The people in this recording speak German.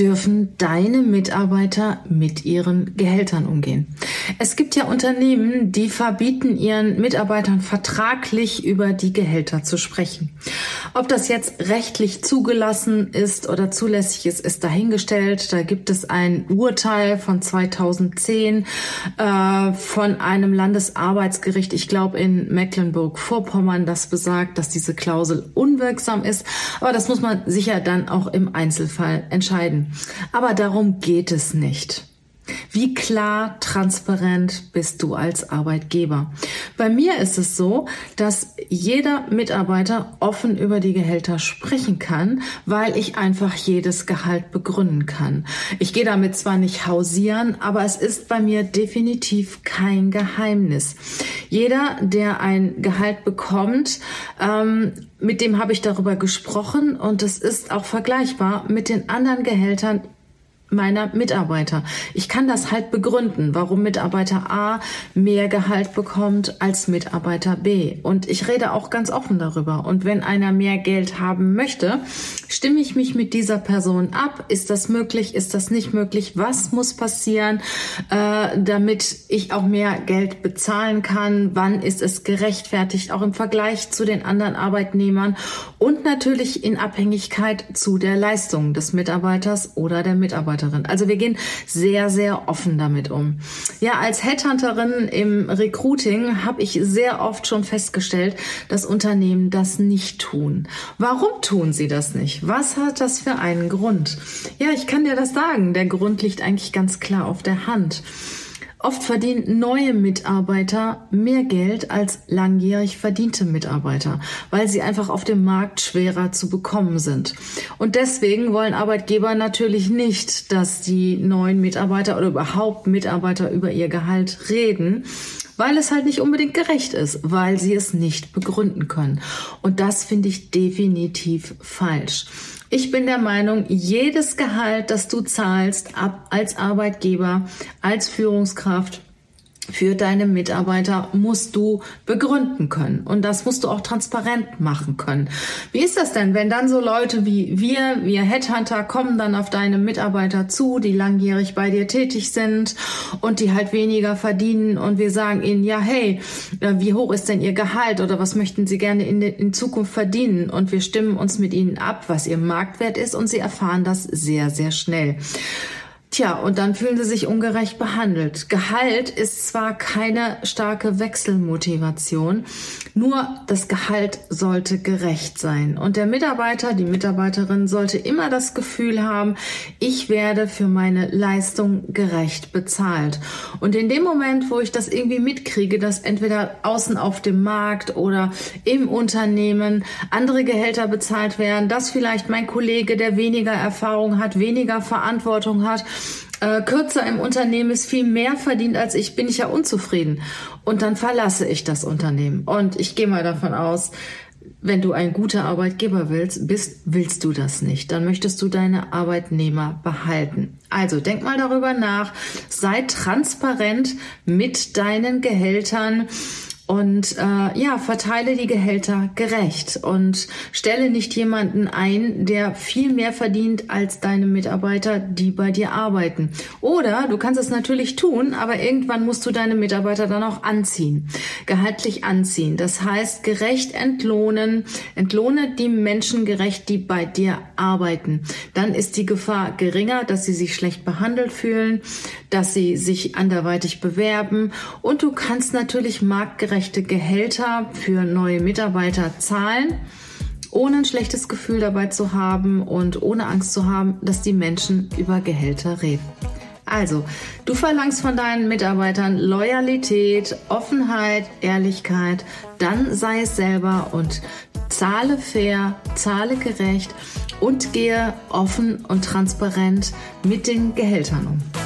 dürfen deine Mitarbeiter mit ihren Gehältern umgehen? Es gibt ja Unternehmen, die verbieten ihren Mitarbeitern vertraglich über die Gehälter zu sprechen. Ob das jetzt rechtlich zugelassen ist oder zulässig ist, ist dahingestellt. Da gibt es ein Urteil von 2010 äh, von einem Landesarbeitsgericht, ich glaube in Mecklenburg-Vorpommern, das besagt, dass diese Klausel unwirksam ist. Aber das muss man sicher dann auch im Einzelfall entscheiden. Aber darum geht es nicht. Wie klar, transparent bist du als Arbeitgeber? Bei mir ist es so, dass jeder Mitarbeiter offen über die Gehälter sprechen kann, weil ich einfach jedes Gehalt begründen kann. Ich gehe damit zwar nicht hausieren, aber es ist bei mir definitiv kein Geheimnis. Jeder, der ein Gehalt bekommt, ähm, mit dem habe ich darüber gesprochen und es ist auch vergleichbar mit den anderen Gehältern meiner Mitarbeiter. Ich kann das halt begründen, warum Mitarbeiter A mehr Gehalt bekommt als Mitarbeiter B. Und ich rede auch ganz offen darüber. Und wenn einer mehr Geld haben möchte, stimme ich mich mit dieser Person ab. Ist das möglich? Ist das nicht möglich? Was muss passieren, äh, damit ich auch mehr Geld bezahlen kann? Wann ist es gerechtfertigt? Auch im Vergleich zu den anderen Arbeitnehmern und natürlich in Abhängigkeit zu der Leistung des Mitarbeiters oder der Mitarbeiterin. Mitarbeiterin. Also wir gehen sehr, sehr offen damit um. Ja, als Headhunterin im Recruiting habe ich sehr oft schon festgestellt, dass Unternehmen das nicht tun. Warum tun sie das nicht? Was hat das für einen Grund? Ja, ich kann dir das sagen. Der Grund liegt eigentlich ganz klar auf der Hand. Oft verdienen neue Mitarbeiter mehr Geld als langjährig verdiente Mitarbeiter, weil sie einfach auf dem Markt schwerer zu bekommen sind. Und deswegen wollen Arbeitgeber natürlich nicht, dass die neuen Mitarbeiter oder überhaupt Mitarbeiter über ihr Gehalt reden, weil es halt nicht unbedingt gerecht ist, weil sie es nicht begründen können. Und das finde ich definitiv falsch. Ich bin der Meinung, jedes Gehalt, das du zahlst, ab als Arbeitgeber, als Führungskraft, für deine Mitarbeiter musst du begründen können. Und das musst du auch transparent machen können. Wie ist das denn, wenn dann so Leute wie wir, wir Headhunter, kommen dann auf deine Mitarbeiter zu, die langjährig bei dir tätig sind und die halt weniger verdienen und wir sagen ihnen, ja, hey, äh, wie hoch ist denn ihr Gehalt oder was möchten sie gerne in, in Zukunft verdienen? Und wir stimmen uns mit ihnen ab, was ihr Marktwert ist und sie erfahren das sehr, sehr schnell. Tja, und dann fühlen sie sich ungerecht behandelt. Gehalt ist zwar keine starke Wechselmotivation, nur das Gehalt sollte gerecht sein. Und der Mitarbeiter, die Mitarbeiterin sollte immer das Gefühl haben, ich werde für meine Leistung gerecht bezahlt. Und in dem Moment, wo ich das irgendwie mitkriege, dass entweder außen auf dem Markt oder im Unternehmen andere Gehälter bezahlt werden, dass vielleicht mein Kollege, der weniger Erfahrung hat, weniger Verantwortung hat, äh, kürzer im Unternehmen ist, viel mehr verdient als ich, bin ich ja unzufrieden. Und dann verlasse ich das Unternehmen. Und ich gehe mal davon aus, wenn du ein guter Arbeitgeber willst, bist, willst du das nicht. Dann möchtest du deine Arbeitnehmer behalten. Also denk mal darüber nach. Sei transparent mit deinen Gehältern und äh, ja, verteile die Gehälter gerecht und stelle nicht jemanden ein, der viel mehr verdient als deine Mitarbeiter, die bei dir arbeiten. Oder du kannst es natürlich tun, aber irgendwann musst du deine Mitarbeiter dann auch anziehen, gehaltlich anziehen. Das heißt, gerecht entlohnen, entlohne die Menschen gerecht, die bei dir arbeiten. Dann ist die Gefahr geringer, dass sie sich schlecht behandelt fühlen, dass sie sich anderweitig bewerben und du kannst natürlich marktgerecht gerechte Gehälter für neue Mitarbeiter zahlen, ohne ein schlechtes Gefühl dabei zu haben und ohne Angst zu haben, dass die Menschen über Gehälter reden. Also, du verlangst von deinen Mitarbeitern Loyalität, Offenheit, Ehrlichkeit, dann sei es selber und zahle fair, zahle gerecht und gehe offen und transparent mit den Gehältern um.